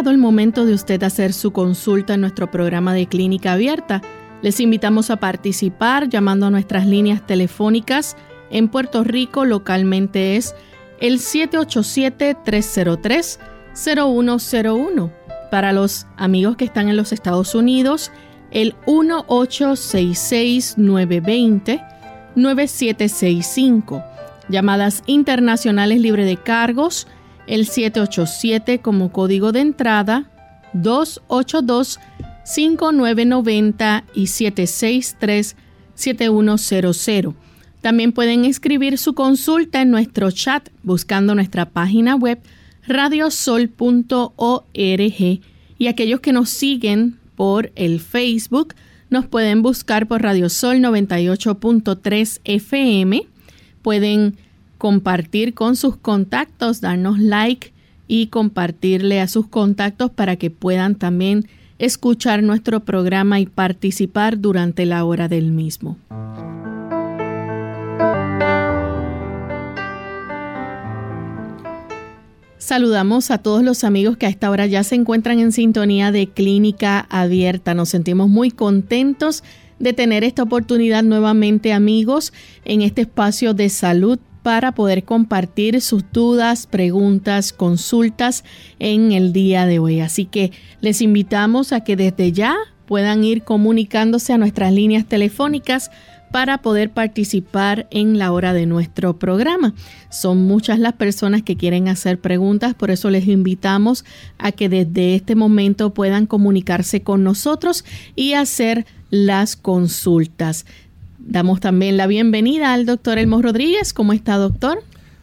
Llegado el momento de usted hacer su consulta en nuestro programa de clínica abierta. Les invitamos a participar llamando a nuestras líneas telefónicas. En Puerto Rico localmente es el 787-303-0101. Para los amigos que están en los Estados Unidos, el 1866-920-9765. Llamadas internacionales libre de cargos el 787 como código de entrada, 282-5990 y 763-7100. También pueden escribir su consulta en nuestro chat buscando nuestra página web radiosol.org y aquellos que nos siguen por el Facebook nos pueden buscar por Radiosol 98.3 FM. Pueden compartir con sus contactos, darnos like y compartirle a sus contactos para que puedan también escuchar nuestro programa y participar durante la hora del mismo. Saludamos a todos los amigos que a esta hora ya se encuentran en sintonía de Clínica Abierta. Nos sentimos muy contentos de tener esta oportunidad nuevamente amigos en este espacio de salud para poder compartir sus dudas, preguntas, consultas en el día de hoy. Así que les invitamos a que desde ya puedan ir comunicándose a nuestras líneas telefónicas para poder participar en la hora de nuestro programa. Son muchas las personas que quieren hacer preguntas, por eso les invitamos a que desde este momento puedan comunicarse con nosotros y hacer las consultas. Damos también la bienvenida al doctor Elmo Rodríguez. ¿Cómo está, doctor?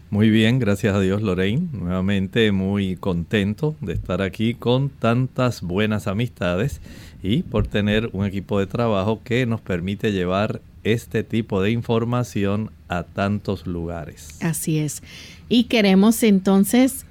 Muy bien, gracias a Dios, Lorraine. Nuevamente muy contento de estar aquí con tantas buenas amistades y por tener un equipo de trabajo que nos permite llevar este tipo de información a tantos lugares. Así es. Y queremos entonces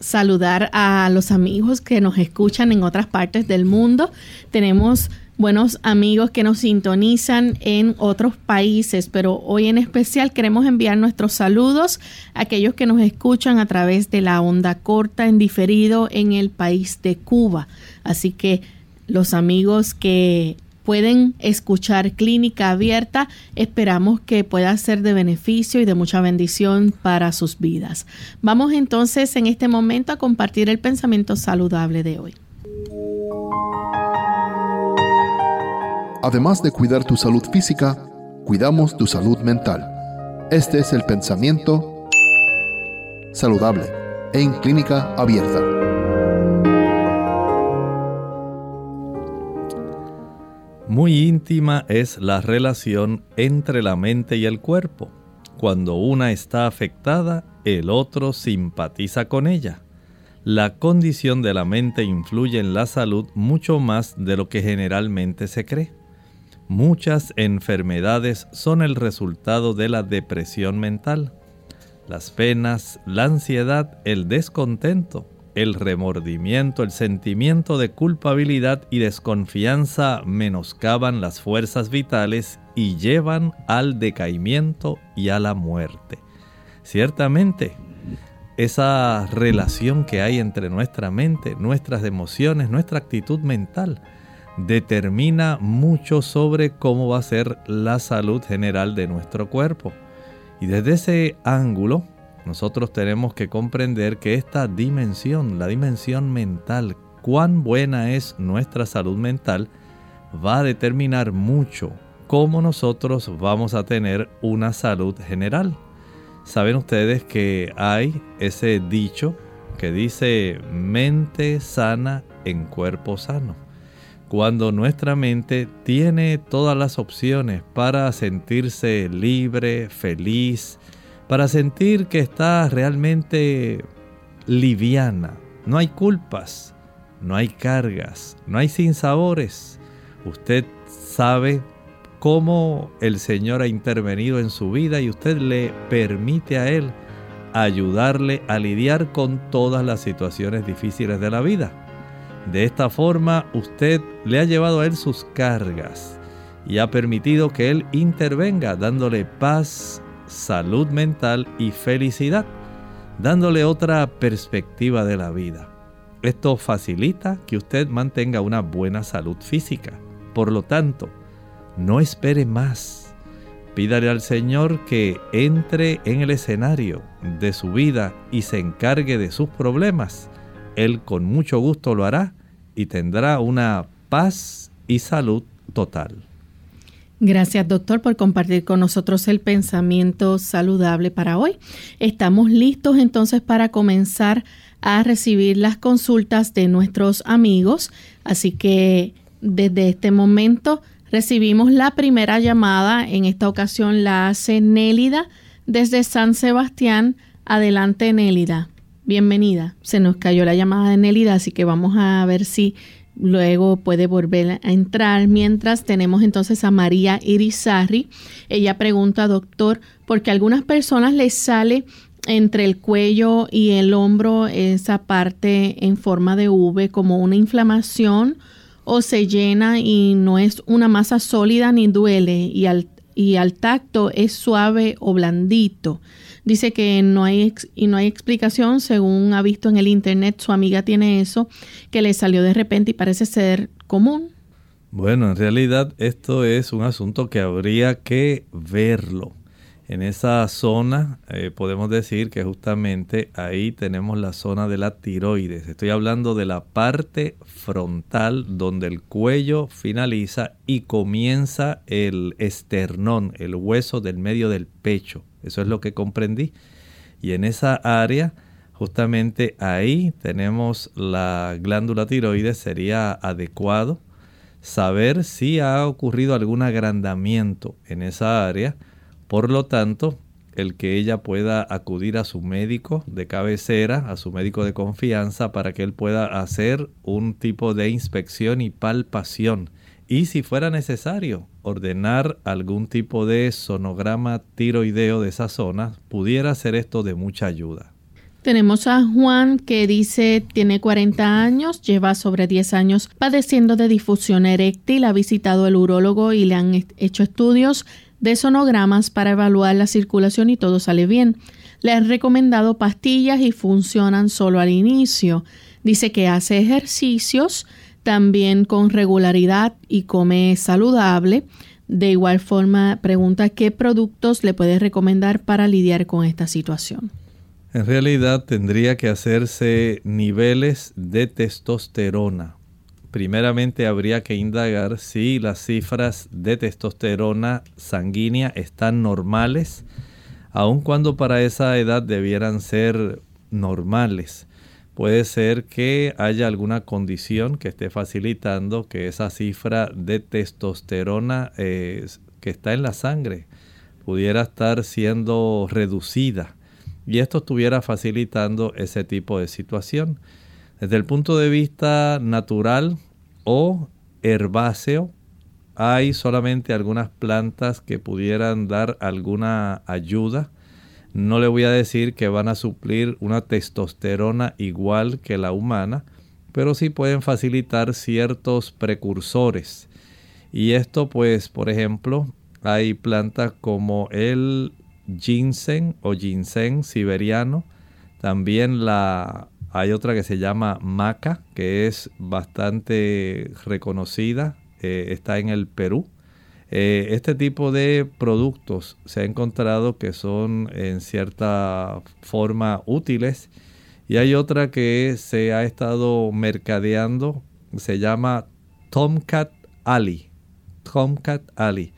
saludar a los amigos que nos escuchan en otras partes del mundo. Tenemos buenos amigos que nos sintonizan en otros países, pero hoy en especial queremos enviar nuestros saludos a aquellos que nos escuchan a través de la onda corta en diferido en el país de Cuba. Así que los amigos que pueden escuchar Clínica Abierta, esperamos que pueda ser de beneficio y de mucha bendición para sus vidas. Vamos entonces en este momento a compartir el pensamiento saludable de hoy. Además de cuidar tu salud física, cuidamos tu salud mental. Este es el pensamiento saludable en clínica abierta. Muy íntima es la relación entre la mente y el cuerpo. Cuando una está afectada, el otro simpatiza con ella. La condición de la mente influye en la salud mucho más de lo que generalmente se cree. Muchas enfermedades son el resultado de la depresión mental. Las penas, la ansiedad, el descontento, el remordimiento, el sentimiento de culpabilidad y desconfianza menoscaban las fuerzas vitales y llevan al decaimiento y a la muerte. Ciertamente, esa relación que hay entre nuestra mente, nuestras emociones, nuestra actitud mental, determina mucho sobre cómo va a ser la salud general de nuestro cuerpo. Y desde ese ángulo, nosotros tenemos que comprender que esta dimensión, la dimensión mental, cuán buena es nuestra salud mental, va a determinar mucho cómo nosotros vamos a tener una salud general. Saben ustedes que hay ese dicho que dice mente sana en cuerpo sano cuando nuestra mente tiene todas las opciones para sentirse libre, feliz, para sentir que está realmente liviana. No hay culpas, no hay cargas, no hay sinsabores. Usted sabe cómo el Señor ha intervenido en su vida y usted le permite a Él ayudarle a lidiar con todas las situaciones difíciles de la vida. De esta forma usted le ha llevado a Él sus cargas y ha permitido que Él intervenga dándole paz, salud mental y felicidad, dándole otra perspectiva de la vida. Esto facilita que usted mantenga una buena salud física. Por lo tanto, no espere más. Pídale al Señor que entre en el escenario de su vida y se encargue de sus problemas. Él con mucho gusto lo hará y tendrá una paz y salud total. Gracias doctor por compartir con nosotros el pensamiento saludable para hoy. Estamos listos entonces para comenzar a recibir las consultas de nuestros amigos, así que desde este momento Recibimos la primera llamada, en esta ocasión la hace Nélida desde San Sebastián. Adelante Nélida, bienvenida. Se nos cayó la llamada de Nélida, así que vamos a ver si luego puede volver a entrar. Mientras tenemos entonces a María Irizarri. Ella pregunta, doctor, ¿por qué a algunas personas les sale entre el cuello y el hombro esa parte en forma de V como una inflamación o se llena y no es una masa sólida ni duele y al, y al tacto es suave o blandito. Dice que no hay y no hay explicación según ha visto en el internet su amiga tiene eso que le salió de repente y parece ser común. Bueno, en realidad esto es un asunto que habría que verlo. En esa zona eh, podemos decir que justamente ahí tenemos la zona de la tiroides. Estoy hablando de la parte frontal donde el cuello finaliza y comienza el esternón, el hueso del medio del pecho. Eso es lo que comprendí. Y en esa área, justamente ahí tenemos la glándula tiroides. Sería adecuado saber si ha ocurrido algún agrandamiento en esa área por lo tanto, el que ella pueda acudir a su médico de cabecera, a su médico de confianza, para que él pueda hacer un tipo de inspección y palpación. Y si fuera necesario, ordenar algún tipo de sonograma tiroideo de esa zona, pudiera ser esto de mucha ayuda. Tenemos a Juan que dice tiene 40 años, lleva sobre 10 años padeciendo de difusión eréctil, ha visitado el urólogo y le han hecho estudios de sonogramas para evaluar la circulación y todo sale bien. Le han recomendado pastillas y funcionan solo al inicio. Dice que hace ejercicios también con regularidad y come saludable. De igual forma, pregunta qué productos le puede recomendar para lidiar con esta situación. En realidad tendría que hacerse niveles de testosterona primeramente habría que indagar si las cifras de testosterona sanguínea están normales, aun cuando para esa edad debieran ser normales. Puede ser que haya alguna condición que esté facilitando que esa cifra de testosterona eh, que está en la sangre pudiera estar siendo reducida y esto estuviera facilitando ese tipo de situación. Desde el punto de vista natural o herbáceo, hay solamente algunas plantas que pudieran dar alguna ayuda. No le voy a decir que van a suplir una testosterona igual que la humana, pero sí pueden facilitar ciertos precursores. Y esto pues, por ejemplo, hay plantas como el ginseng o ginseng siberiano, también la hay otra que se llama maca, que es bastante reconocida, eh, está en el Perú. Eh, este tipo de productos se ha encontrado que son en cierta forma útiles y hay otra que se ha estado mercadeando, se llama Tomcat Ali. Tomcat Ali.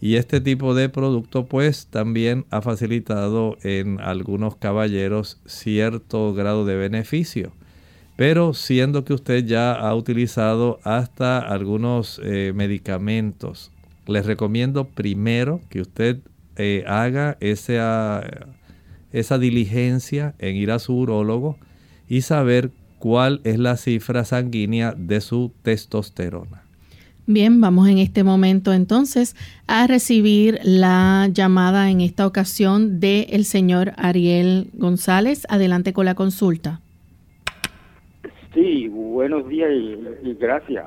Y este tipo de producto pues también ha facilitado en algunos caballeros cierto grado de beneficio. Pero siendo que usted ya ha utilizado hasta algunos eh, medicamentos, les recomiendo primero que usted eh, haga esa esa diligencia en ir a su urólogo y saber cuál es la cifra sanguínea de su testosterona. Bien, vamos en este momento entonces a recibir la llamada en esta ocasión del el señor Ariel González. Adelante con la consulta. Sí, buenos días y, gracias.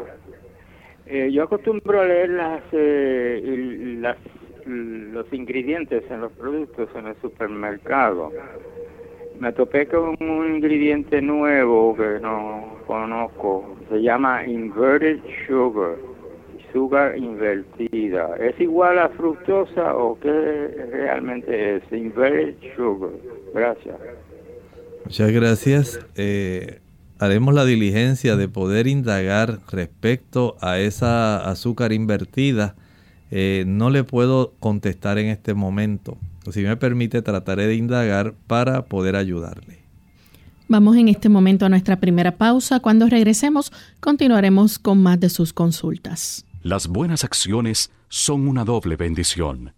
Eh, yo acostumbro a leer las, eh, las, los ingredientes en los productos en el supermercado me topé con un ingrediente nuevo que no conozco. Se llama inverted sugar, sugar invertida. ¿Es igual a fructosa o qué realmente es inverted sugar? Gracias. Muchas gracias. Eh, haremos la diligencia de poder indagar respecto a esa azúcar invertida. Eh, no le puedo contestar en este momento. Si me permite, trataré de indagar para poder ayudarle. Vamos en este momento a nuestra primera pausa. Cuando regresemos, continuaremos con más de sus consultas. Las buenas acciones son una doble bendición,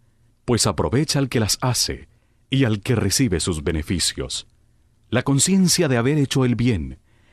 pues aprovecha al que las hace y al que recibe sus beneficios. La conciencia de haber hecho el bien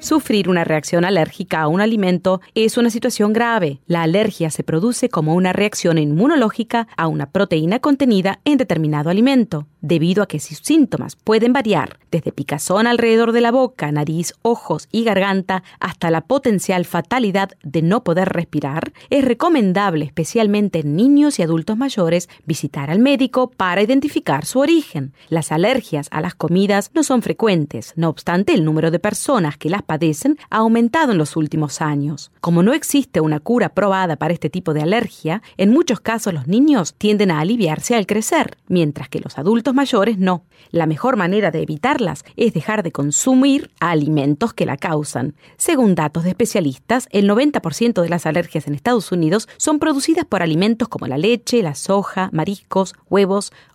Sufrir una reacción alérgica a un alimento es una situación grave. La alergia se produce como una reacción inmunológica a una proteína contenida en determinado alimento, debido a que sus síntomas pueden variar desde picazón alrededor de la boca, nariz, ojos y garganta hasta la potencial fatalidad de no poder respirar. Es recomendable, especialmente en niños y adultos mayores, visitar al médico para identificar su origen. Las alergias a las comidas no son frecuentes, no obstante el número de personas que las padecen ha aumentado en los últimos años. Como no existe una cura probada para este tipo de alergia, en muchos casos los niños tienden a aliviarse al crecer, mientras que los adultos mayores no. La mejor manera de evitarlas es dejar de consumir alimentos que la causan. Según datos de especialistas, el 90% de las alergias en Estados Unidos son producidas por alimentos como la leche, la soja, mariscos, huevos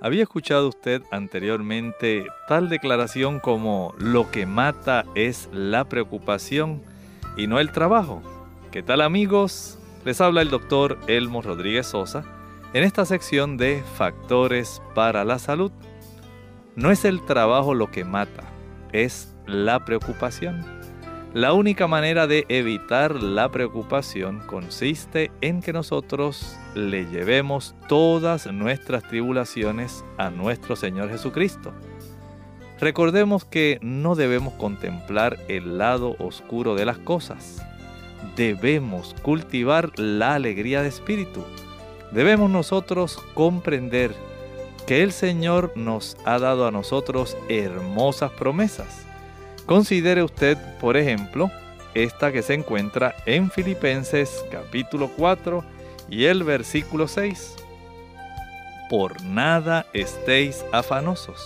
¿Había escuchado usted anteriormente tal declaración como lo que mata es la preocupación y no el trabajo? ¿Qué tal amigos? Les habla el doctor Elmo Rodríguez Sosa en esta sección de Factores para la Salud. No es el trabajo lo que mata, es la preocupación. La única manera de evitar la preocupación consiste en que nosotros le llevemos todas nuestras tribulaciones a nuestro Señor Jesucristo. Recordemos que no debemos contemplar el lado oscuro de las cosas. Debemos cultivar la alegría de espíritu. Debemos nosotros comprender que el Señor nos ha dado a nosotros hermosas promesas Considere usted, por ejemplo, esta que se encuentra en Filipenses capítulo 4 y el versículo 6. Por nada estéis afanosos,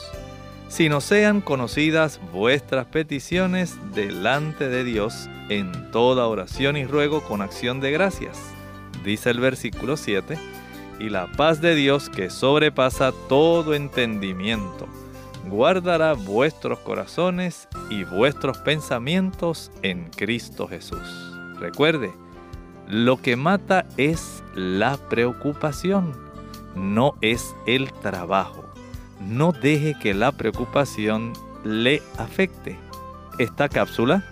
sino sean conocidas vuestras peticiones delante de Dios en toda oración y ruego con acción de gracias. Dice el versículo 7, y la paz de Dios que sobrepasa todo entendimiento guardará vuestros corazones y vuestros pensamientos en Cristo Jesús. Recuerde, lo que mata es la preocupación, no es el trabajo. No deje que la preocupación le afecte. Esta cápsula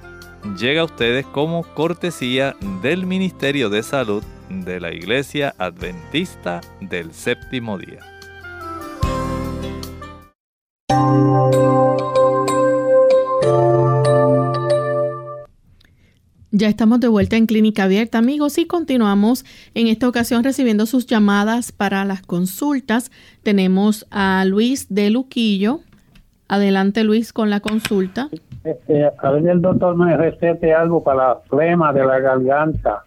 llega a ustedes como cortesía del Ministerio de Salud de la Iglesia Adventista del Séptimo Día. Ya estamos de vuelta en Clínica Abierta, amigos, y continuamos en esta ocasión recibiendo sus llamadas para las consultas. Tenemos a Luis de Luquillo. Adelante, Luis, con la consulta. Este, a ver, el doctor me recete algo para la flema de la garganta.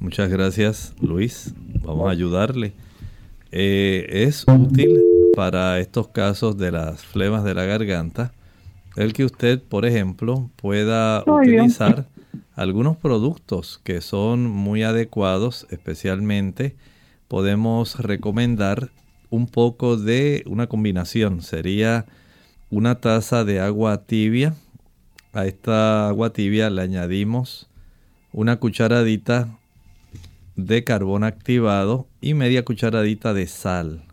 Muchas gracias, Luis. Vamos a ayudarle. Eh, es útil para estos casos de las flemas de la garganta el que usted, por ejemplo, pueda utilizar algunos productos que son muy adecuados, especialmente podemos recomendar un poco de una combinación. Sería una taza de agua tibia. A esta agua tibia le añadimos una cucharadita de carbón activado y media cucharadita de sal.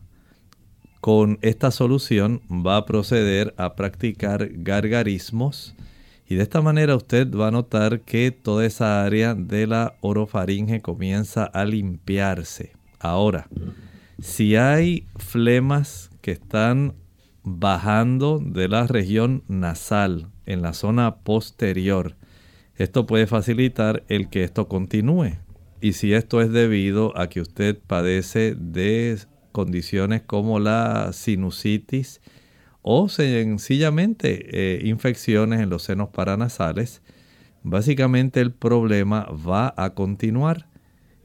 Con esta solución va a proceder a practicar gargarismos y de esta manera usted va a notar que toda esa área de la orofaringe comienza a limpiarse. Ahora, si hay flemas que están bajando de la región nasal en la zona posterior, esto puede facilitar el que esto continúe. Y si esto es debido a que usted padece de condiciones como la sinusitis, o sencillamente eh, infecciones en los senos paranasales, básicamente el problema va a continuar.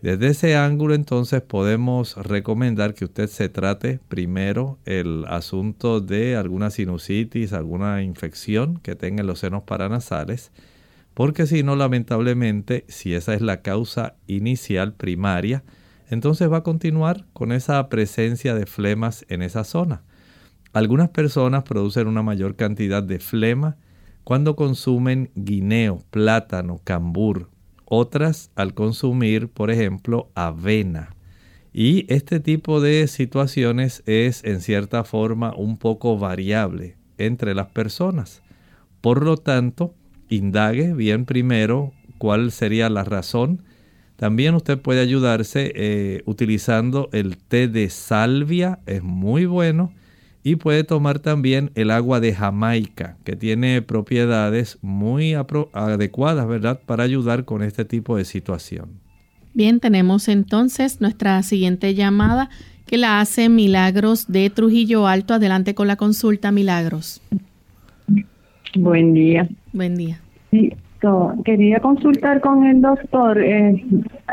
Desde ese ángulo entonces podemos recomendar que usted se trate primero el asunto de alguna sinusitis, alguna infección que tenga en los senos paranasales, porque si no, lamentablemente, si esa es la causa inicial primaria, entonces va a continuar con esa presencia de flemas en esa zona. Algunas personas producen una mayor cantidad de flema cuando consumen guineo, plátano, cambur. Otras al consumir, por ejemplo, avena. Y este tipo de situaciones es en cierta forma un poco variable entre las personas. Por lo tanto, indague bien primero cuál sería la razón. También usted puede ayudarse eh, utilizando el té de salvia, es muy bueno y puede tomar también el agua de Jamaica, que tiene propiedades muy adecuadas, ¿verdad?, para ayudar con este tipo de situación. Bien, tenemos entonces nuestra siguiente llamada que la hace Milagros de Trujillo Alto. Adelante con la consulta, Milagros. Buen día. Buen día. Quería consultar con el doctor. Eh,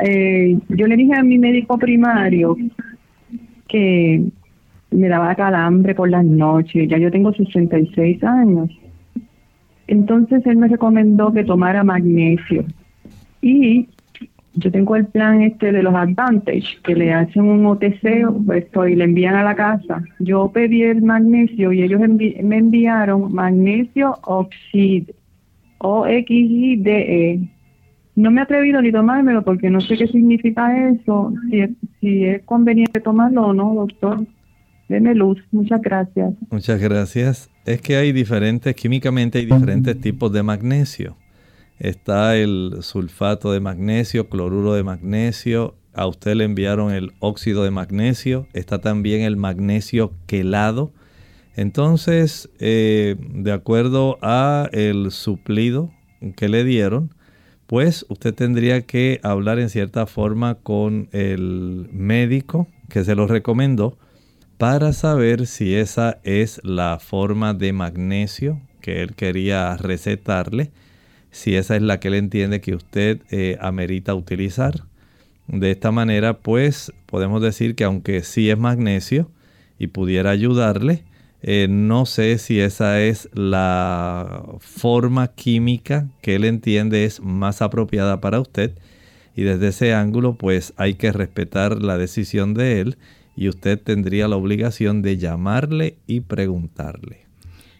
eh, yo le dije a mi médico primario que me daba calambre por las noches, ya yo tengo 66 años. Entonces él me recomendó que tomara magnesio. Y yo tengo el plan este de los Advantage, que le hacen un OTC pues, y le envían a la casa. Yo pedí el magnesio y ellos me enviaron magnesio oxide, O-X-I-D-E. No me he atrevido ni tomármelo porque no sé qué significa eso, si es conveniente tomarlo o no, doctor. Deme luz, muchas gracias. Muchas gracias. Es que hay diferentes, químicamente hay diferentes tipos de magnesio. Está el sulfato de magnesio, cloruro de magnesio. A usted le enviaron el óxido de magnesio. Está también el magnesio quelado. Entonces, eh, de acuerdo a el suplido que le dieron, pues usted tendría que hablar en cierta forma con el médico que se lo recomendó para saber si esa es la forma de magnesio que él quería recetarle, si esa es la que él entiende que usted eh, amerita utilizar. De esta manera, pues podemos decir que aunque sí es magnesio y pudiera ayudarle, eh, no sé si esa es la forma química que él entiende es más apropiada para usted. Y desde ese ángulo, pues hay que respetar la decisión de él y usted tendría la obligación de llamarle y preguntarle.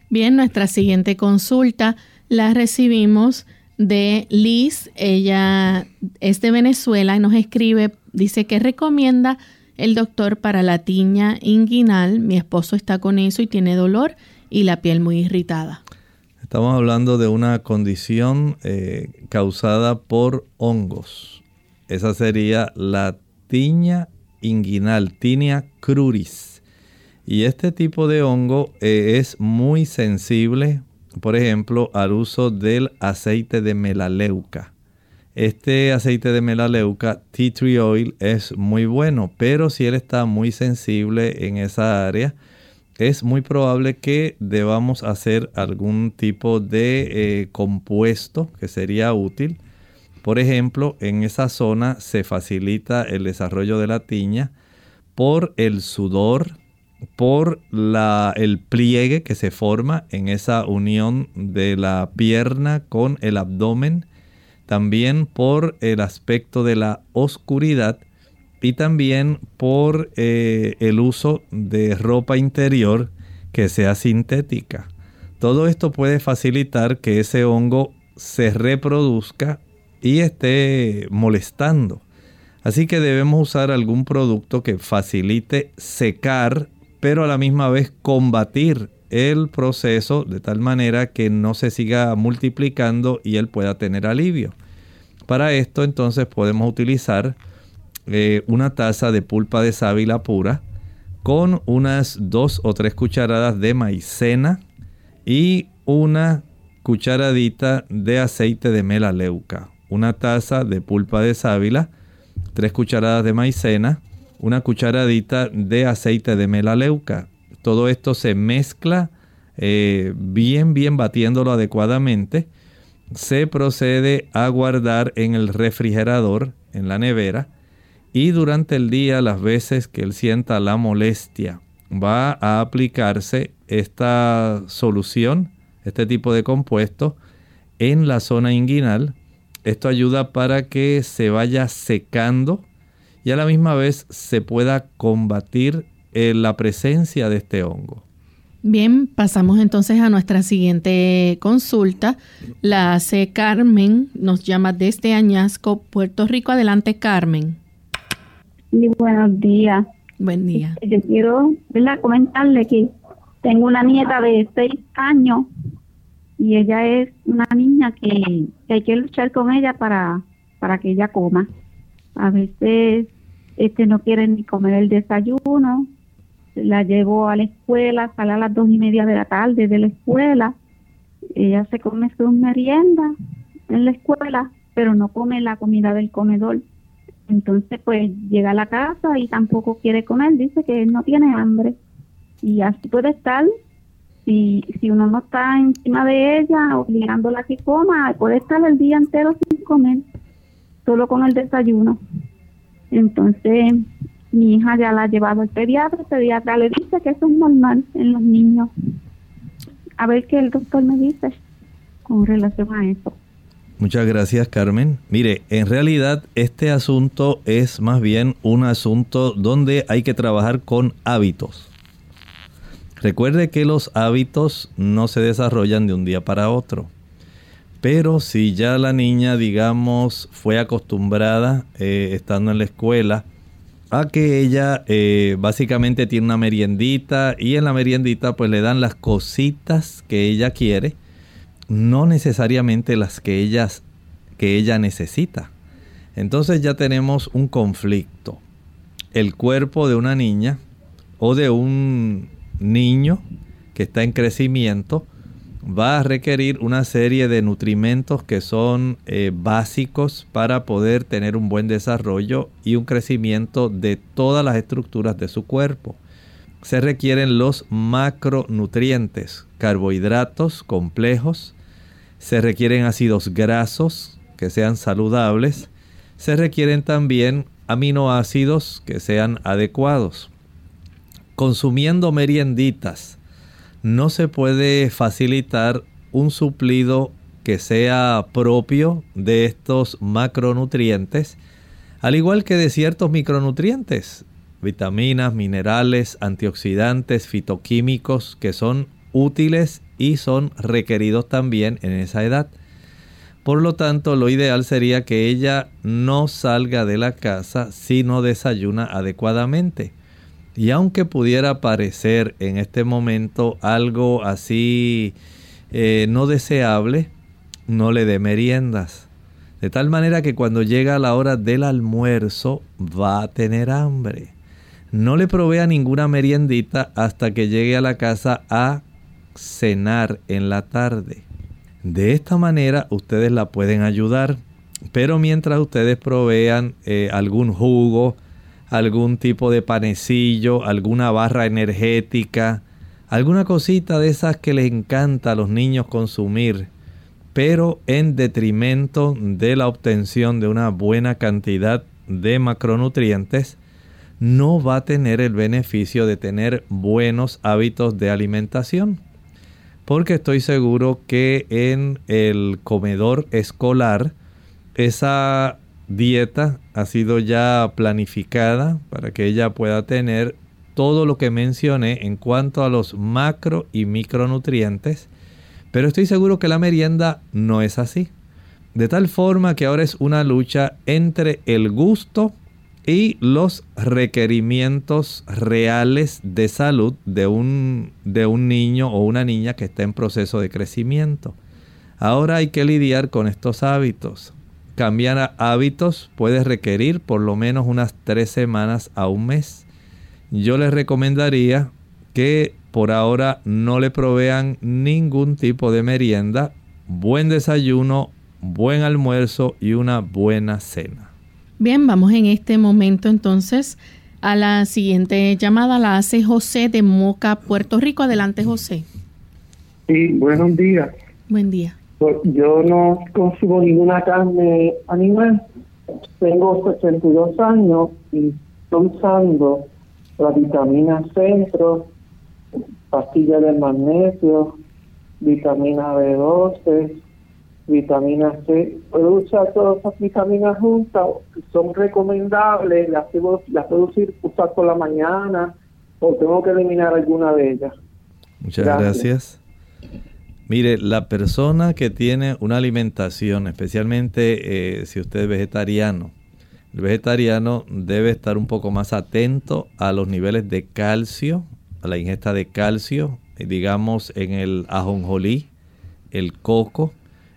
Bien, nuestra siguiente consulta la recibimos de Liz. Ella es de Venezuela y nos escribe, dice que recomienda el doctor para la tiña inguinal. Mi esposo está con eso y tiene dolor y la piel muy irritada. Estamos hablando de una condición eh, causada por hongos. Esa sería la tiña inguinal, tinea cruris. Y este tipo de hongo eh, es muy sensible, por ejemplo, al uso del aceite de melaleuca. Este aceite de melaleuca, tea tree oil, es muy bueno, pero si él está muy sensible en esa área, es muy probable que debamos hacer algún tipo de eh, compuesto que sería útil. Por ejemplo, en esa zona se facilita el desarrollo de la tiña por el sudor, por la, el pliegue que se forma en esa unión de la pierna con el abdomen, también por el aspecto de la oscuridad y también por eh, el uso de ropa interior que sea sintética. Todo esto puede facilitar que ese hongo se reproduzca y esté molestando. Así que debemos usar algún producto que facilite secar, pero a la misma vez combatir el proceso de tal manera que no se siga multiplicando y él pueda tener alivio. Para esto entonces podemos utilizar eh, una taza de pulpa de sábila pura con unas dos o tres cucharadas de maicena y una cucharadita de aceite de melaleuca. Una taza de pulpa de sábila, tres cucharadas de maicena, una cucharadita de aceite de melaleuca. Todo esto se mezcla eh, bien, bien batiéndolo adecuadamente. Se procede a guardar en el refrigerador, en la nevera, y durante el día las veces que él sienta la molestia va a aplicarse esta solución, este tipo de compuesto en la zona inguinal. Esto ayuda para que se vaya secando y a la misma vez se pueda combatir eh, la presencia de este hongo. Bien, pasamos entonces a nuestra siguiente consulta. La hace Carmen, nos llama desde Añasco, Puerto Rico. Adelante, Carmen. Sí, buenos días. Buen día. Yo quiero comentarle que tengo una nieta de seis años y ella es una niña que, hay que luchar con ella para, para que ella coma. A veces este no quiere ni comer el desayuno, la llevo a la escuela, sale a las dos y media de la tarde de la escuela, ella se come su merienda en la escuela, pero no come la comida del comedor. Entonces, pues llega a la casa y tampoco quiere comer, dice que no tiene hambre. Y así puede estar, si, si uno no está encima de ella, obligándola a que coma, puede estar el día entero sin comer, solo con el desayuno. Entonces, mi hija ya la ha llevado al pediatra, el pediatra le dice que eso es normal en los niños. A ver qué el doctor me dice con relación a eso. Muchas gracias Carmen. Mire, en realidad este asunto es más bien un asunto donde hay que trabajar con hábitos. Recuerde que los hábitos no se desarrollan de un día para otro. Pero si ya la niña, digamos, fue acostumbrada, eh, estando en la escuela, a que ella eh, básicamente tiene una meriendita y en la meriendita pues le dan las cositas que ella quiere no necesariamente las que, ellas, que ella necesita. Entonces ya tenemos un conflicto. El cuerpo de una niña o de un niño que está en crecimiento va a requerir una serie de nutrimentos que son eh, básicos para poder tener un buen desarrollo y un crecimiento de todas las estructuras de su cuerpo. Se requieren los macronutrientes, carbohidratos complejos, se requieren ácidos grasos que sean saludables, se requieren también aminoácidos que sean adecuados. Consumiendo merienditas no se puede facilitar un suplido que sea propio de estos macronutrientes, al igual que de ciertos micronutrientes, vitaminas, minerales, antioxidantes, fitoquímicos que son útiles y son requeridos también en esa edad. Por lo tanto, lo ideal sería que ella no salga de la casa si no desayuna adecuadamente. Y aunque pudiera parecer en este momento algo así eh, no deseable, no le dé meriendas. De tal manera que cuando llega la hora del almuerzo va a tener hambre. No le provea ninguna meriendita hasta que llegue a la casa a cenar en la tarde. De esta manera ustedes la pueden ayudar. Pero mientras ustedes provean eh, algún jugo, algún tipo de panecillo, alguna barra energética, alguna cosita de esas que les encanta a los niños consumir, pero en detrimento de la obtención de una buena cantidad de macronutrientes, no va a tener el beneficio de tener buenos hábitos de alimentación. Porque estoy seguro que en el comedor escolar esa dieta ha sido ya planificada para que ella pueda tener todo lo que mencioné en cuanto a los macro y micronutrientes, pero estoy seguro que la merienda no es así. De tal forma que ahora es una lucha entre el gusto y los requerimientos reales de salud de un, de un niño o una niña que está en proceso de crecimiento. Ahora hay que lidiar con estos hábitos. Cambiar hábitos puede requerir por lo menos unas tres semanas a un mes. Yo les recomendaría que por ahora no le provean ningún tipo de merienda, buen desayuno, buen almuerzo y una buena cena. Bien, vamos en este momento entonces a la siguiente llamada. La hace José de Moca, Puerto Rico. Adelante, José. Sí, buenos días. Buen día. Pues, yo no consumo ninguna carne animal. Tengo 62 años y estoy usando la vitamina Centro, pastilla de magnesio, vitamina B12, vitamina C. Puedo usar todas esas vitaminas juntas, son recomendables, las puedo, las puedo usar por la mañana o tengo que eliminar alguna de ellas. Muchas gracias. Mire, la persona que tiene una alimentación, especialmente eh, si usted es vegetariano, el vegetariano debe estar un poco más atento a los niveles de calcio, a la ingesta de calcio, eh, digamos en el ajonjolí, el coco,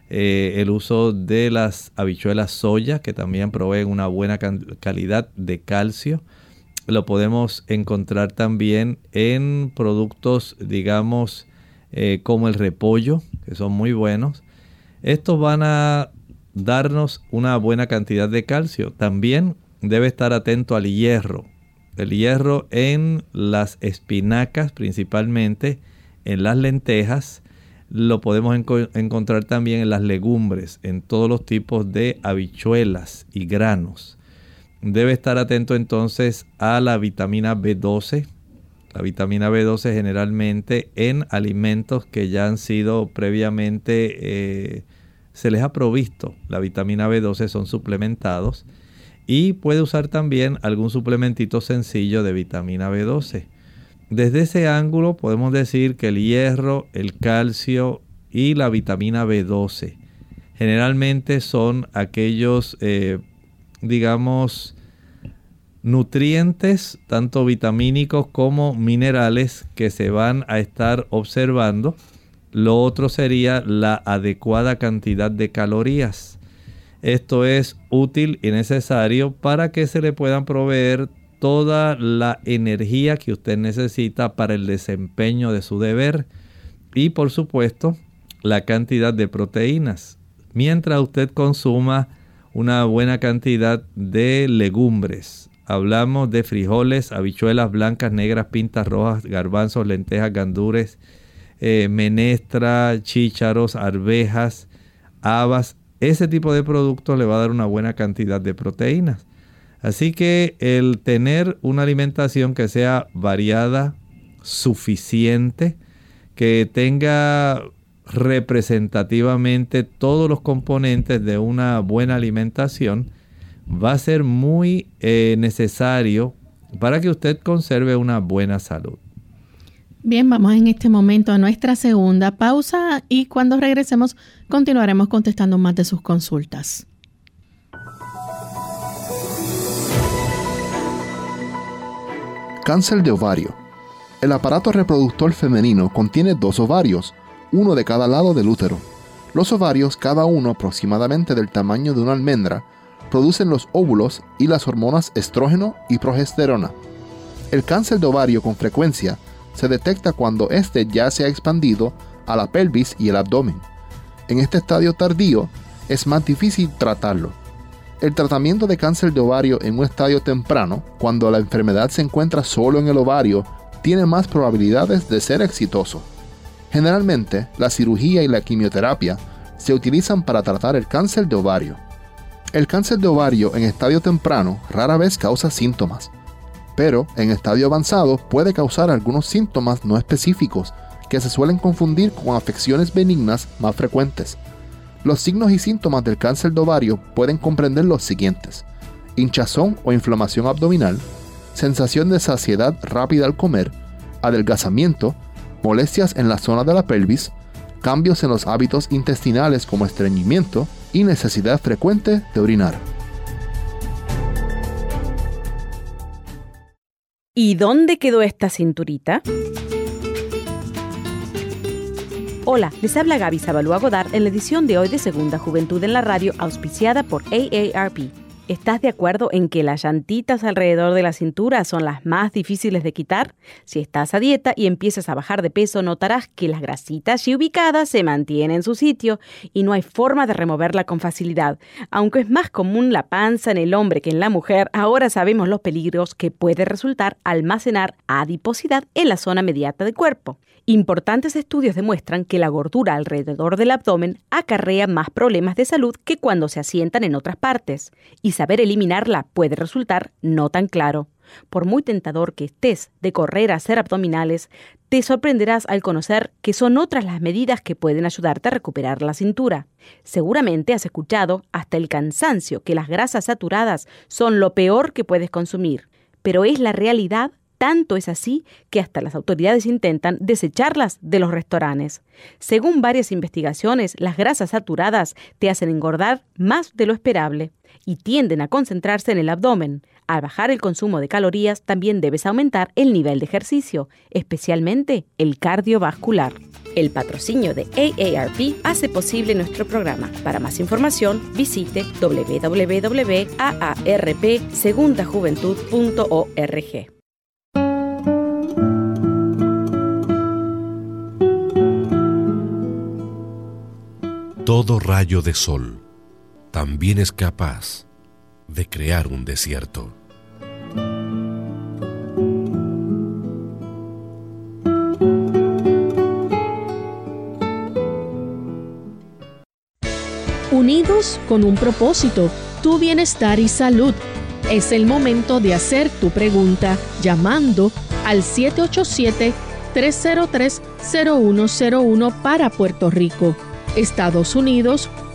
eh, el uso de las habichuelas soya, que también proveen una buena calidad de calcio. Lo podemos encontrar también en productos, digamos, eh, como el repollo, que son muy buenos. Estos van a darnos una buena cantidad de calcio. También debe estar atento al hierro. El hierro en las espinacas principalmente, en las lentejas, lo podemos encontrar también en las legumbres, en todos los tipos de habichuelas y granos. Debe estar atento entonces a la vitamina B12. La vitamina B12 generalmente en alimentos que ya han sido previamente, eh, se les ha provisto. La vitamina B12 son suplementados. Y puede usar también algún suplementito sencillo de vitamina B12. Desde ese ángulo podemos decir que el hierro, el calcio y la vitamina B12 generalmente son aquellos, eh, digamos, nutrientes, tanto vitamínicos como minerales, que se van a estar observando. Lo otro sería la adecuada cantidad de calorías. Esto es útil y necesario para que se le puedan proveer toda la energía que usted necesita para el desempeño de su deber y por supuesto la cantidad de proteínas. Mientras usted consuma una buena cantidad de legumbres, hablamos de frijoles, habichuelas blancas, negras, pintas rojas, garbanzos, lentejas, gandures, eh, menestra, chícharos, arvejas, habas, ese tipo de productos le va a dar una buena cantidad de proteínas. Así que el tener una alimentación que sea variada, suficiente, que tenga representativamente todos los componentes de una buena alimentación, va a ser muy eh, necesario para que usted conserve una buena salud. Bien, vamos en este momento a nuestra segunda pausa y cuando regresemos continuaremos contestando más de sus consultas. Cáncer de ovario. El aparato reproductor femenino contiene dos ovarios, uno de cada lado del útero. Los ovarios, cada uno aproximadamente del tamaño de una almendra, producen los óvulos y las hormonas estrógeno y progesterona. El cáncer de ovario con frecuencia se detecta cuando éste ya se ha expandido a la pelvis y el abdomen. En este estadio tardío es más difícil tratarlo. El tratamiento de cáncer de ovario en un estadio temprano, cuando la enfermedad se encuentra solo en el ovario, tiene más probabilidades de ser exitoso. Generalmente, la cirugía y la quimioterapia se utilizan para tratar el cáncer de ovario. El cáncer de ovario en estadio temprano rara vez causa síntomas, pero en estadio avanzado puede causar algunos síntomas no específicos que se suelen confundir con afecciones benignas más frecuentes. Los signos y síntomas del cáncer de ovario pueden comprender los siguientes. Hinchazón o inflamación abdominal, sensación de saciedad rápida al comer, adelgazamiento, molestias en la zona de la pelvis, cambios en los hábitos intestinales como estreñimiento y necesidad frecuente de orinar. ¿Y dónde quedó esta cinturita? Hola, les habla Gaby Zabalúa Godard en la edición de hoy de Segunda Juventud en la Radio, auspiciada por AARP. ¿Estás de acuerdo en que las llantitas alrededor de la cintura son las más difíciles de quitar? Si estás a dieta y empiezas a bajar de peso, notarás que las grasitas allí ubicadas se mantienen en su sitio y no hay forma de removerla con facilidad. Aunque es más común la panza en el hombre que en la mujer, ahora sabemos los peligros que puede resultar almacenar adiposidad en la zona mediata del cuerpo. Importantes estudios demuestran que la gordura alrededor del abdomen acarrea más problemas de salud que cuando se asientan en otras partes, y saber eliminarla puede resultar no tan claro. Por muy tentador que estés de correr a hacer abdominales, te sorprenderás al conocer que son otras las medidas que pueden ayudarte a recuperar la cintura. Seguramente has escuchado hasta el cansancio que las grasas saturadas son lo peor que puedes consumir, pero es la realidad tanto es así que hasta las autoridades intentan desecharlas de los restaurantes. Según varias investigaciones, las grasas saturadas te hacen engordar más de lo esperable y tienden a concentrarse en el abdomen. Al bajar el consumo de calorías también debes aumentar el nivel de ejercicio, especialmente el cardiovascular. El patrocinio de AARP hace posible nuestro programa. Para más información, visite www.aarpsegundajuventud.org. Todo rayo de sol también es capaz de crear un desierto. Unidos con un propósito, tu bienestar y salud. Es el momento de hacer tu pregunta llamando al 787-303-0101 para Puerto Rico Estados Unidos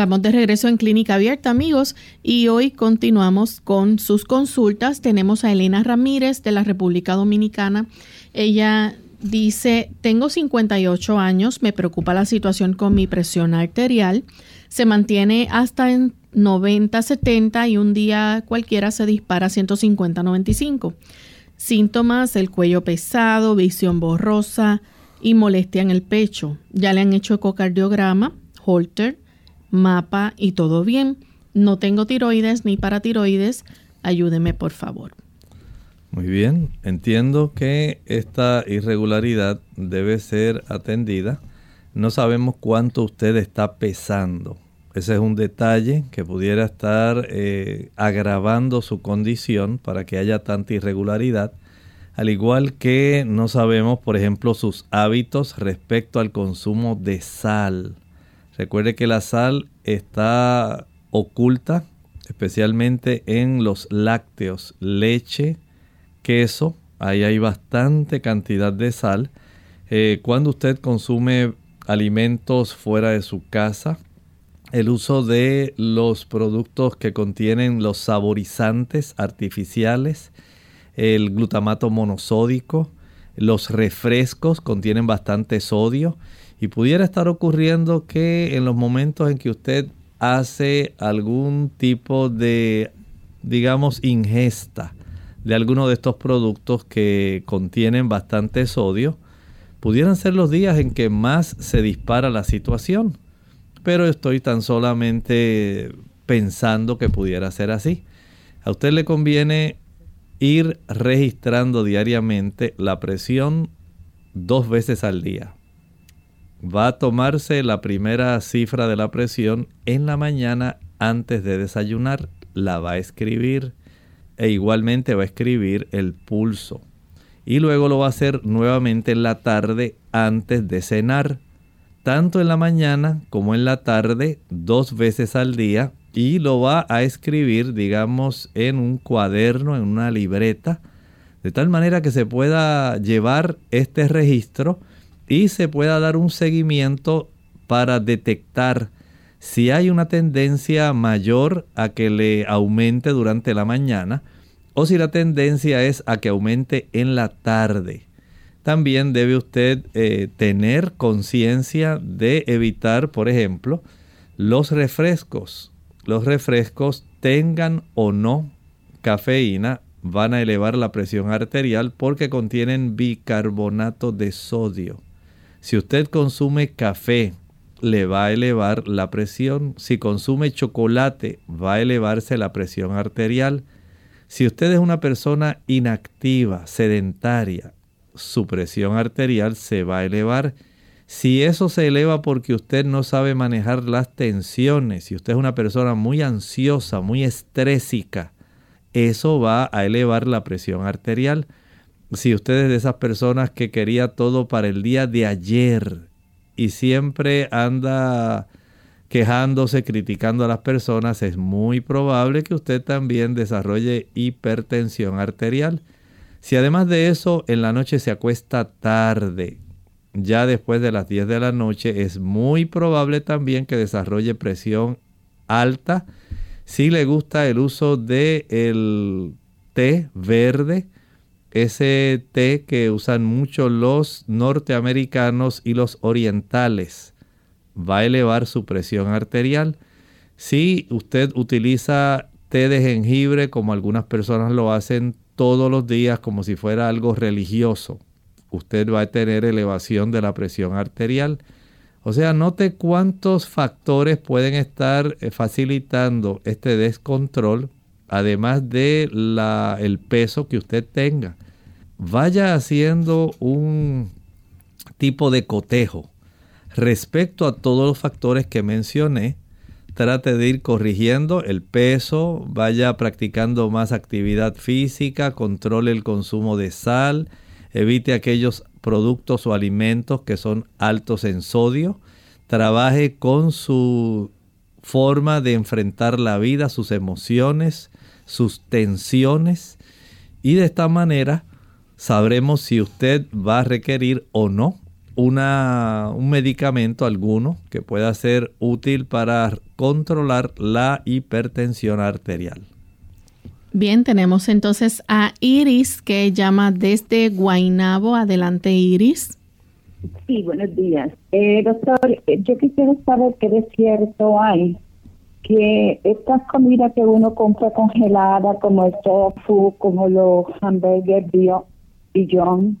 Estamos de regreso en Clínica Abierta, amigos, y hoy continuamos con sus consultas. Tenemos a Elena Ramírez de la República Dominicana. Ella dice, tengo 58 años, me preocupa la situación con mi presión arterial. Se mantiene hasta en 90-70 y un día cualquiera se dispara a 150-95. Síntomas, el cuello pesado, visión borrosa y molestia en el pecho. Ya le han hecho ecocardiograma, Holter, mapa y todo bien. No tengo tiroides ni paratiroides. Ayúdeme, por favor. Muy bien, entiendo que esta irregularidad debe ser atendida. No sabemos cuánto usted está pesando. Ese es un detalle que pudiera estar eh, agravando su condición para que haya tanta irregularidad. Al igual que no sabemos, por ejemplo, sus hábitos respecto al consumo de sal. Recuerde que la sal está oculta, especialmente en los lácteos, leche, queso. Ahí hay bastante cantidad de sal. Eh, cuando usted consume alimentos fuera de su casa, el uso de los productos que contienen los saborizantes artificiales, el glutamato monosódico, los refrescos contienen bastante sodio y pudiera estar ocurriendo que en los momentos en que usted hace algún tipo de, digamos, ingesta de alguno de estos productos que contienen bastante sodio, pudieran ser los días en que más se dispara la situación. Pero estoy tan solamente pensando que pudiera ser así. A usted le conviene ir registrando diariamente la presión dos veces al día va a tomarse la primera cifra de la presión en la mañana antes de desayunar, la va a escribir e igualmente va a escribir el pulso. Y luego lo va a hacer nuevamente en la tarde antes de cenar, tanto en la mañana como en la tarde, dos veces al día, y lo va a escribir, digamos, en un cuaderno, en una libreta, de tal manera que se pueda llevar este registro y se pueda dar un seguimiento para detectar si hay una tendencia mayor a que le aumente durante la mañana o si la tendencia es a que aumente en la tarde. También debe usted eh, tener conciencia de evitar, por ejemplo, los refrescos. Los refrescos tengan o no cafeína van a elevar la presión arterial porque contienen bicarbonato de sodio. Si usted consume café, le va a elevar la presión. Si consume chocolate, va a elevarse la presión arterial. Si usted es una persona inactiva, sedentaria, su presión arterial se va a elevar. Si eso se eleva porque usted no sabe manejar las tensiones, si usted es una persona muy ansiosa, muy estrésica, eso va a elevar la presión arterial si usted es de esas personas que quería todo para el día de ayer y siempre anda quejándose, criticando a las personas, es muy probable que usted también desarrolle hipertensión arterial. Si además de eso en la noche se acuesta tarde, ya después de las 10 de la noche, es muy probable también que desarrolle presión alta. Si le gusta el uso del el té verde, ese té que usan mucho los norteamericanos y los orientales va a elevar su presión arterial. Si usted utiliza té de jengibre como algunas personas lo hacen todos los días como si fuera algo religioso, usted va a tener elevación de la presión arterial. O sea, note cuántos factores pueden estar eh, facilitando este descontrol además de la, el peso que usted tenga. Vaya haciendo un tipo de cotejo respecto a todos los factores que mencioné. Trate de ir corrigiendo el peso, vaya practicando más actividad física, controle el consumo de sal, evite aquellos productos o alimentos que son altos en sodio, trabaje con su forma de enfrentar la vida, sus emociones, sus tensiones y de esta manera sabremos si usted va a requerir o no una, un medicamento alguno que pueda ser útil para controlar la hipertensión arterial. Bien, tenemos entonces a Iris que llama desde Guainabo. Adelante, Iris. Sí, buenos días. Eh, doctor, eh, yo quisiera saber qué desierto hay que estas comidas que uno compra congelada, como el tofu, como los hamburgues John,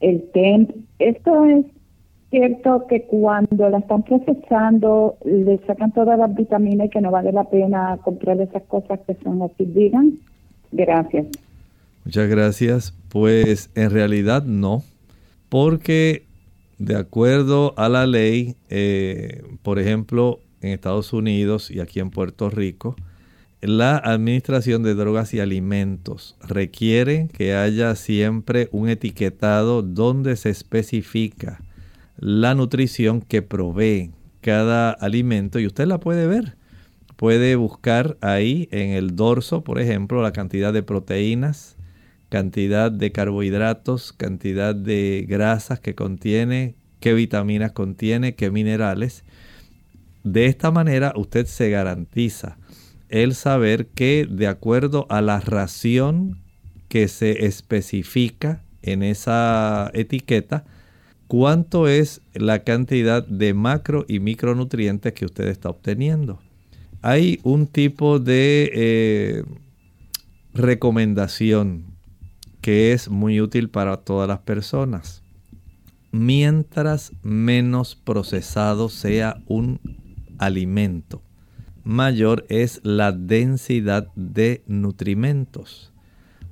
el TEMP, esto es cierto que cuando la están procesando le sacan todas las vitaminas y que no vale la pena comprar esas cosas que son así, digan. Gracias. Muchas gracias. Pues en realidad no, porque de acuerdo a la ley, eh, por ejemplo, en Estados Unidos y aquí en Puerto Rico, la Administración de Drogas y Alimentos requiere que haya siempre un etiquetado donde se especifica la nutrición que provee cada alimento y usted la puede ver. Puede buscar ahí en el dorso, por ejemplo, la cantidad de proteínas, cantidad de carbohidratos, cantidad de grasas que contiene, qué vitaminas contiene, qué minerales. De esta manera usted se garantiza el saber que de acuerdo a la ración que se especifica en esa etiqueta, cuánto es la cantidad de macro y micronutrientes que usted está obteniendo. Hay un tipo de eh, recomendación que es muy útil para todas las personas. Mientras menos procesado sea un alimento, mayor es la densidad de nutrimentos.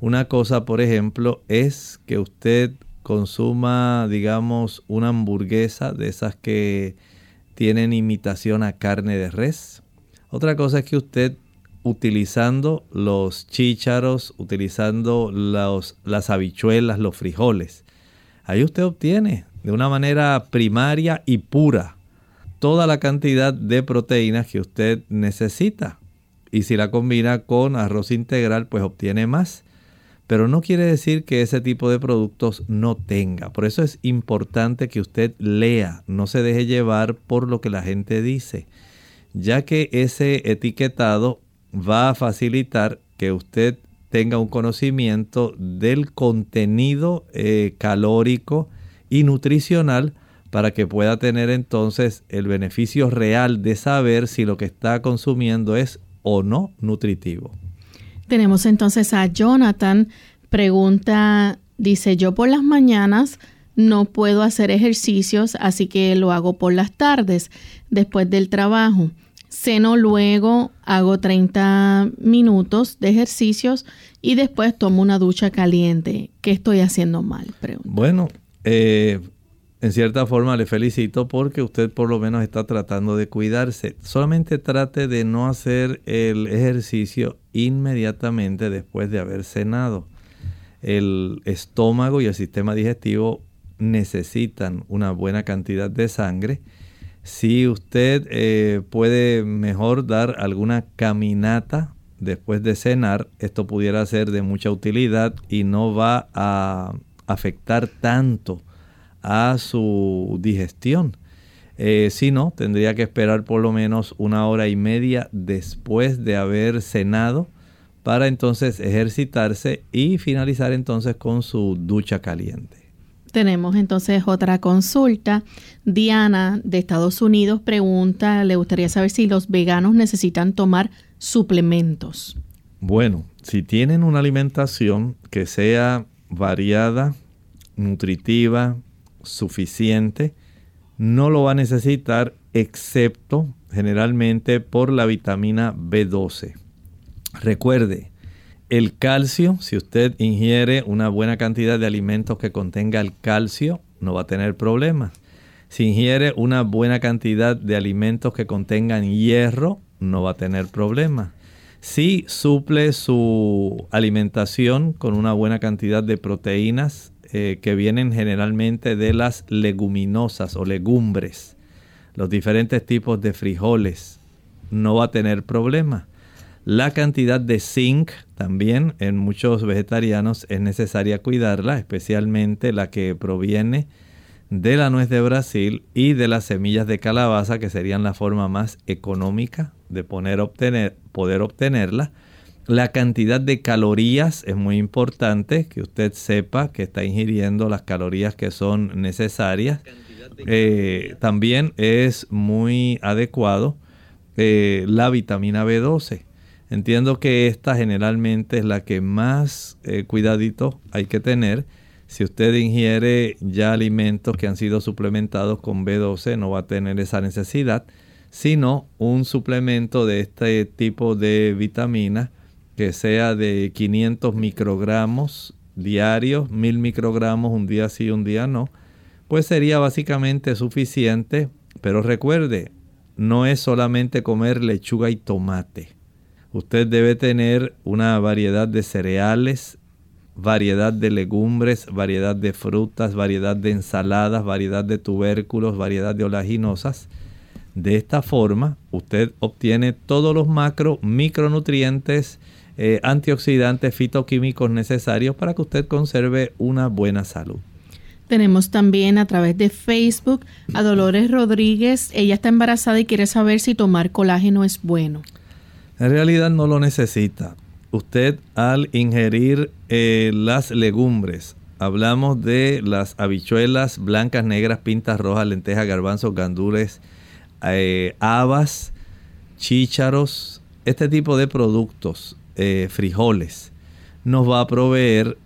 Una cosa, por ejemplo, es que usted consuma, digamos, una hamburguesa de esas que tienen imitación a carne de res. Otra cosa es que usted utilizando los chícharos, utilizando las habichuelas, los frijoles, ahí usted obtiene de una manera primaria y pura toda la cantidad de proteínas que usted necesita. Y si la combina con arroz integral, pues obtiene más. Pero no quiere decir que ese tipo de productos no tenga. Por eso es importante que usted lea, no se deje llevar por lo que la gente dice, ya que ese etiquetado va a facilitar que usted tenga un conocimiento del contenido eh, calórico y nutricional para que pueda tener entonces el beneficio real de saber si lo que está consumiendo es o no nutritivo. Tenemos entonces a Jonathan. Pregunta, dice, yo por las mañanas no puedo hacer ejercicios, así que lo hago por las tardes, después del trabajo. Ceno luego, hago 30 minutos de ejercicios y después tomo una ducha caliente. ¿Qué estoy haciendo mal? Bueno, eh, en cierta forma le felicito porque usted por lo menos está tratando de cuidarse. Solamente trate de no hacer el ejercicio inmediatamente después de haber cenado. El estómago y el sistema digestivo necesitan una buena cantidad de sangre. Si usted eh, puede mejor dar alguna caminata después de cenar, esto pudiera ser de mucha utilidad y no va a afectar tanto a su digestión. Eh, si no, tendría que esperar por lo menos una hora y media después de haber cenado para entonces ejercitarse y finalizar entonces con su ducha caliente. Tenemos entonces otra consulta. Diana de Estados Unidos pregunta, le gustaría saber si los veganos necesitan tomar suplementos. Bueno, si tienen una alimentación que sea variada, nutritiva, suficiente, no lo va a necesitar excepto generalmente por la vitamina B12. Recuerde, el calcio, si usted ingiere una buena cantidad de alimentos que contenga el calcio, no va a tener problemas. Si ingiere una buena cantidad de alimentos que contengan hierro, no va a tener problemas. Si suple su alimentación con una buena cantidad de proteínas, eh, que vienen generalmente de las leguminosas o legumbres, los diferentes tipos de frijoles, no va a tener problema. La cantidad de zinc también en muchos vegetarianos es necesaria cuidarla, especialmente la que proviene de la nuez de Brasil y de las semillas de calabaza, que serían la forma más económica de poder obtenerla. La cantidad de calorías es muy importante, que usted sepa que está ingiriendo las calorías que son necesarias. Eh, también es muy adecuado eh, la vitamina B12. Entiendo que esta generalmente es la que más eh, cuidadito hay que tener. Si usted ingiere ya alimentos que han sido suplementados con B12, no va a tener esa necesidad, sino un suplemento de este tipo de vitamina que sea de 500 microgramos diarios, 1000 microgramos un día sí, un día no, pues sería básicamente suficiente. Pero recuerde, no es solamente comer lechuga y tomate. Usted debe tener una variedad de cereales, variedad de legumbres, variedad de frutas, variedad de ensaladas, variedad de tubérculos, variedad de olaginosas. De esta forma, usted obtiene todos los macro, micronutrientes, eh, antioxidantes fitoquímicos necesarios para que usted conserve una buena salud. Tenemos también a través de Facebook a Dolores Rodríguez. Ella está embarazada y quiere saber si tomar colágeno es bueno. En realidad no lo necesita. Usted al ingerir eh, las legumbres, hablamos de las habichuelas blancas, negras, pintas rojas, lentejas, garbanzos, gandules, eh, habas, chícharos, este tipo de productos, eh, frijoles, nos va a proveer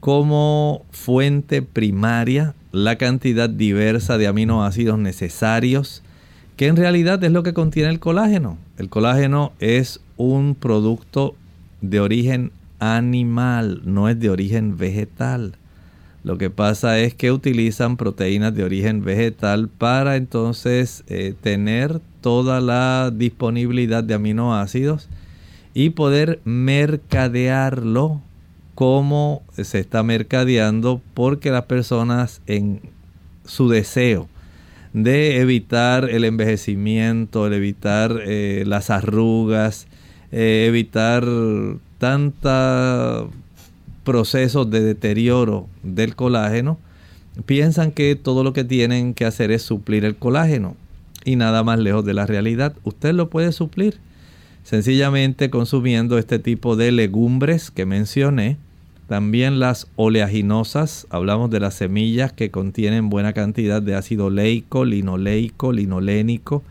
como fuente primaria la cantidad diversa de aminoácidos necesarios, que en realidad es lo que contiene el colágeno. El colágeno es un producto de origen animal, no es de origen vegetal. Lo que pasa es que utilizan proteínas de origen vegetal para entonces eh, tener toda la disponibilidad de aminoácidos y poder mercadearlo como se está mercadeando porque las personas en su deseo de evitar el envejecimiento, el evitar eh, las arrugas, eh, evitar tantos procesos de deterioro del colágeno, piensan que todo lo que tienen que hacer es suplir el colágeno y nada más lejos de la realidad. Usted lo puede suplir sencillamente consumiendo este tipo de legumbres que mencioné, también las oleaginosas, hablamos de las semillas que contienen buena cantidad de ácido leico, linoleico, linolénico,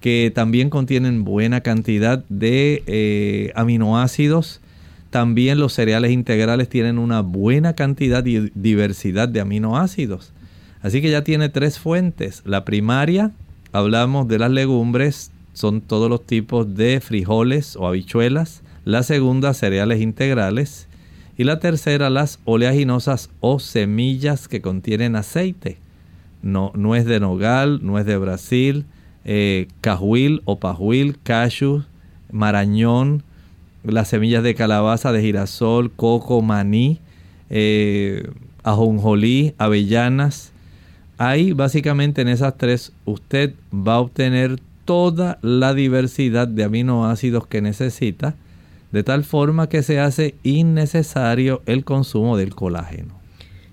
que también contienen buena cantidad de eh, aminoácidos. También los cereales integrales tienen una buena cantidad y diversidad de aminoácidos. Así que ya tiene tres fuentes. La primaria, hablamos de las legumbres, son todos los tipos de frijoles o habichuelas. La segunda, cereales integrales. Y la tercera, las oleaginosas o semillas que contienen aceite. No, es de nogal, no es de Brasil, eh, cajuil o pajuil, cashew, marañón, las semillas de calabaza, de girasol, coco, maní, eh, ajonjolí, avellanas. Ahí básicamente en esas tres usted va a obtener toda la diversidad de aminoácidos que necesita de tal forma que se hace innecesario el consumo del colágeno.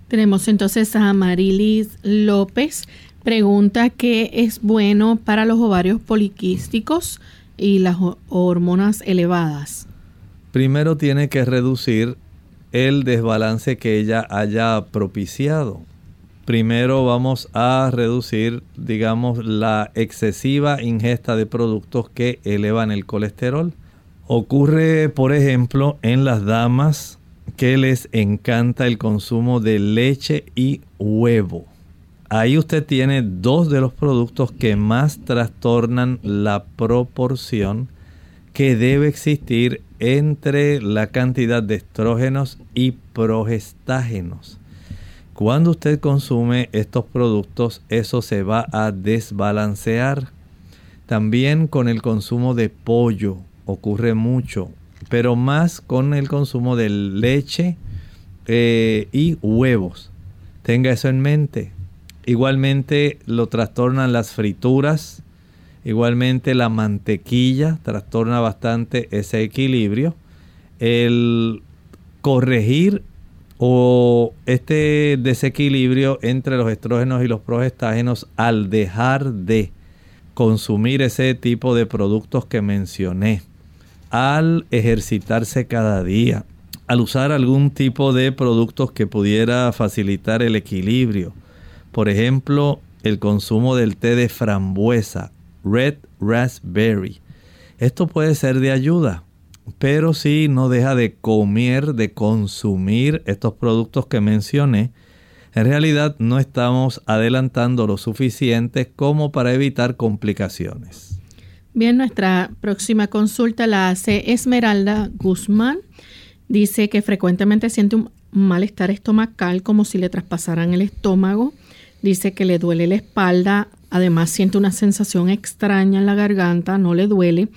Tenemos entonces a Marilis López. Pregunta qué es bueno para los ovarios poliquísticos y las hormonas elevadas. Primero tiene que reducir el desbalance que ella haya propiciado. Primero vamos a reducir, digamos, la excesiva ingesta de productos que elevan el colesterol Ocurre, por ejemplo, en las damas que les encanta el consumo de leche y huevo. Ahí usted tiene dos de los productos que más trastornan la proporción que debe existir entre la cantidad de estrógenos y progestágenos. Cuando usted consume estos productos, eso se va a desbalancear. También con el consumo de pollo, ocurre mucho, pero más con el consumo de leche eh, y huevos. Tenga eso en mente. Igualmente lo trastornan las frituras, igualmente la mantequilla trastorna bastante ese equilibrio. El corregir o este desequilibrio entre los estrógenos y los progestágenos al dejar de consumir ese tipo de productos que mencioné al ejercitarse cada día, al usar algún tipo de productos que pudiera facilitar el equilibrio. Por ejemplo, el consumo del té de frambuesa, red raspberry. Esto puede ser de ayuda, pero si no deja de comer, de consumir estos productos que mencioné, en realidad no estamos adelantando lo suficiente como para evitar complicaciones. Bien, nuestra próxima consulta la hace Esmeralda Guzmán. Dice que frecuentemente siente un malestar estomacal como si le traspasaran el estómago. Dice que le duele la espalda. Además siente una sensación extraña en la garganta. No le duele,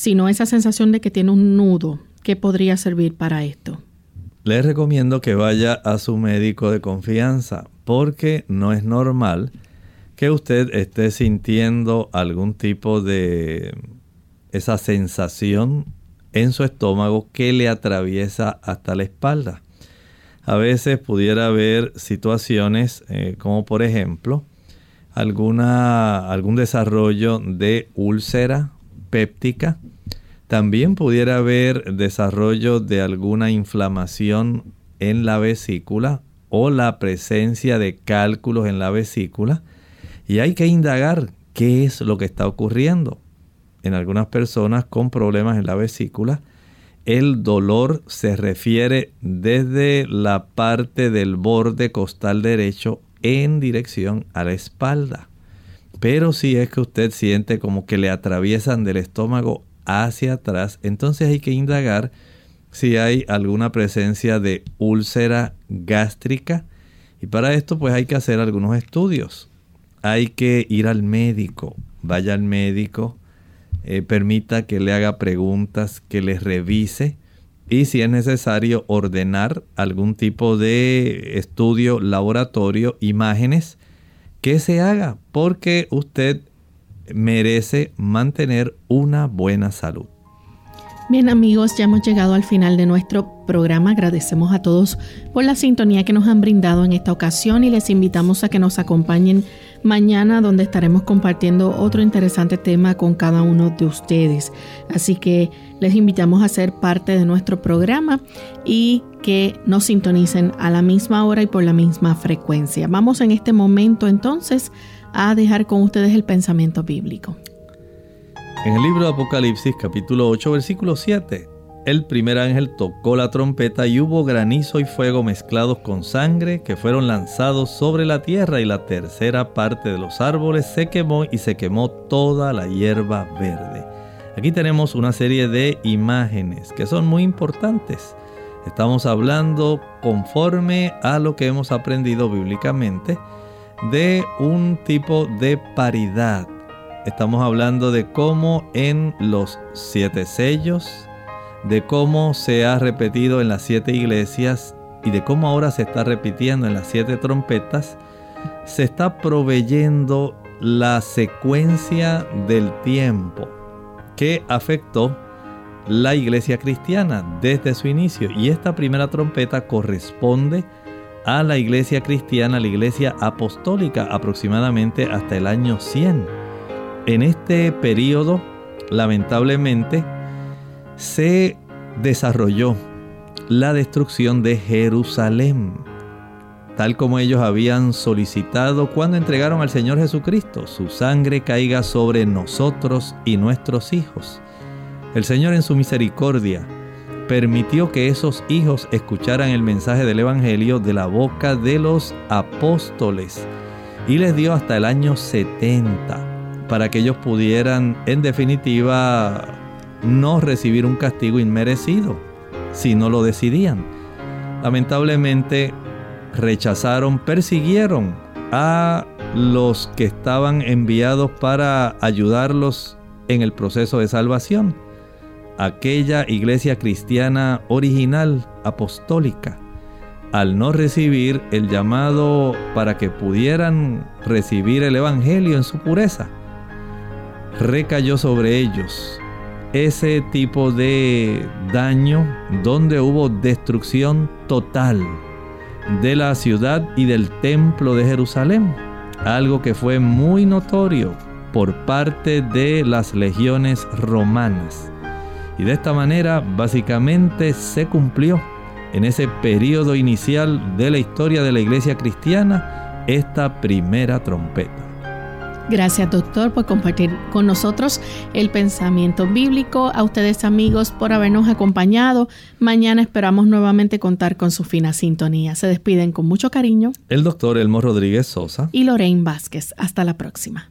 sino esa sensación de que tiene un nudo. ¿Qué podría servir para esto? Le recomiendo que vaya a su médico de confianza porque no es normal que usted esté sintiendo algún tipo de esa sensación en su estómago que le atraviesa hasta la espalda. A veces pudiera haber situaciones eh, como por ejemplo alguna, algún desarrollo de úlcera péptica. También pudiera haber desarrollo de alguna inflamación en la vesícula o la presencia de cálculos en la vesícula. Y hay que indagar qué es lo que está ocurriendo. En algunas personas con problemas en la vesícula, el dolor se refiere desde la parte del borde costal derecho en dirección a la espalda. Pero si es que usted siente como que le atraviesan del estómago hacia atrás, entonces hay que indagar si hay alguna presencia de úlcera gástrica. Y para esto pues hay que hacer algunos estudios. Hay que ir al médico, vaya al médico, eh, permita que le haga preguntas, que le revise y si es necesario ordenar algún tipo de estudio laboratorio, imágenes, que se haga porque usted merece mantener una buena salud. Bien amigos, ya hemos llegado al final de nuestro programa. Agradecemos a todos por la sintonía que nos han brindado en esta ocasión y les invitamos a que nos acompañen mañana donde estaremos compartiendo otro interesante tema con cada uno de ustedes. Así que les invitamos a ser parte de nuestro programa y que nos sintonicen a la misma hora y por la misma frecuencia. Vamos en este momento entonces a dejar con ustedes el pensamiento bíblico. En el libro de Apocalipsis capítulo 8 versículo 7 el primer ángel tocó la trompeta y hubo granizo y fuego mezclados con sangre que fueron lanzados sobre la tierra y la tercera parte de los árboles se quemó y se quemó toda la hierba verde. Aquí tenemos una serie de imágenes que son muy importantes. Estamos hablando conforme a lo que hemos aprendido bíblicamente de un tipo de paridad. Estamos hablando de cómo en los siete sellos, de cómo se ha repetido en las siete iglesias y de cómo ahora se está repitiendo en las siete trompetas, se está proveyendo la secuencia del tiempo que afectó la iglesia cristiana desde su inicio. Y esta primera trompeta corresponde a la iglesia cristiana, la iglesia apostólica, aproximadamente hasta el año 100. En este periodo, lamentablemente, se desarrolló la destrucción de Jerusalén, tal como ellos habían solicitado cuando entregaron al Señor Jesucristo, su sangre caiga sobre nosotros y nuestros hijos. El Señor en su misericordia permitió que esos hijos escucharan el mensaje del Evangelio de la boca de los apóstoles y les dio hasta el año 70 para que ellos pudieran en definitiva no recibir un castigo inmerecido si no lo decidían. Lamentablemente rechazaron, persiguieron a los que estaban enviados para ayudarlos en el proceso de salvación. Aquella iglesia cristiana original, apostólica, al no recibir el llamado para que pudieran recibir el Evangelio en su pureza, recayó sobre ellos ese tipo de daño donde hubo destrucción total de la ciudad y del templo de Jerusalén, algo que fue muy notorio por parte de las legiones romanas. Y de esta manera básicamente se cumplió en ese periodo inicial de la historia de la iglesia cristiana esta primera trompeta. Gracias doctor por compartir con nosotros el pensamiento bíblico. A ustedes amigos por habernos acompañado. Mañana esperamos nuevamente contar con su fina sintonía. Se despiden con mucho cariño. El doctor Elmo Rodríguez Sosa. Y Lorraine Vázquez. Hasta la próxima.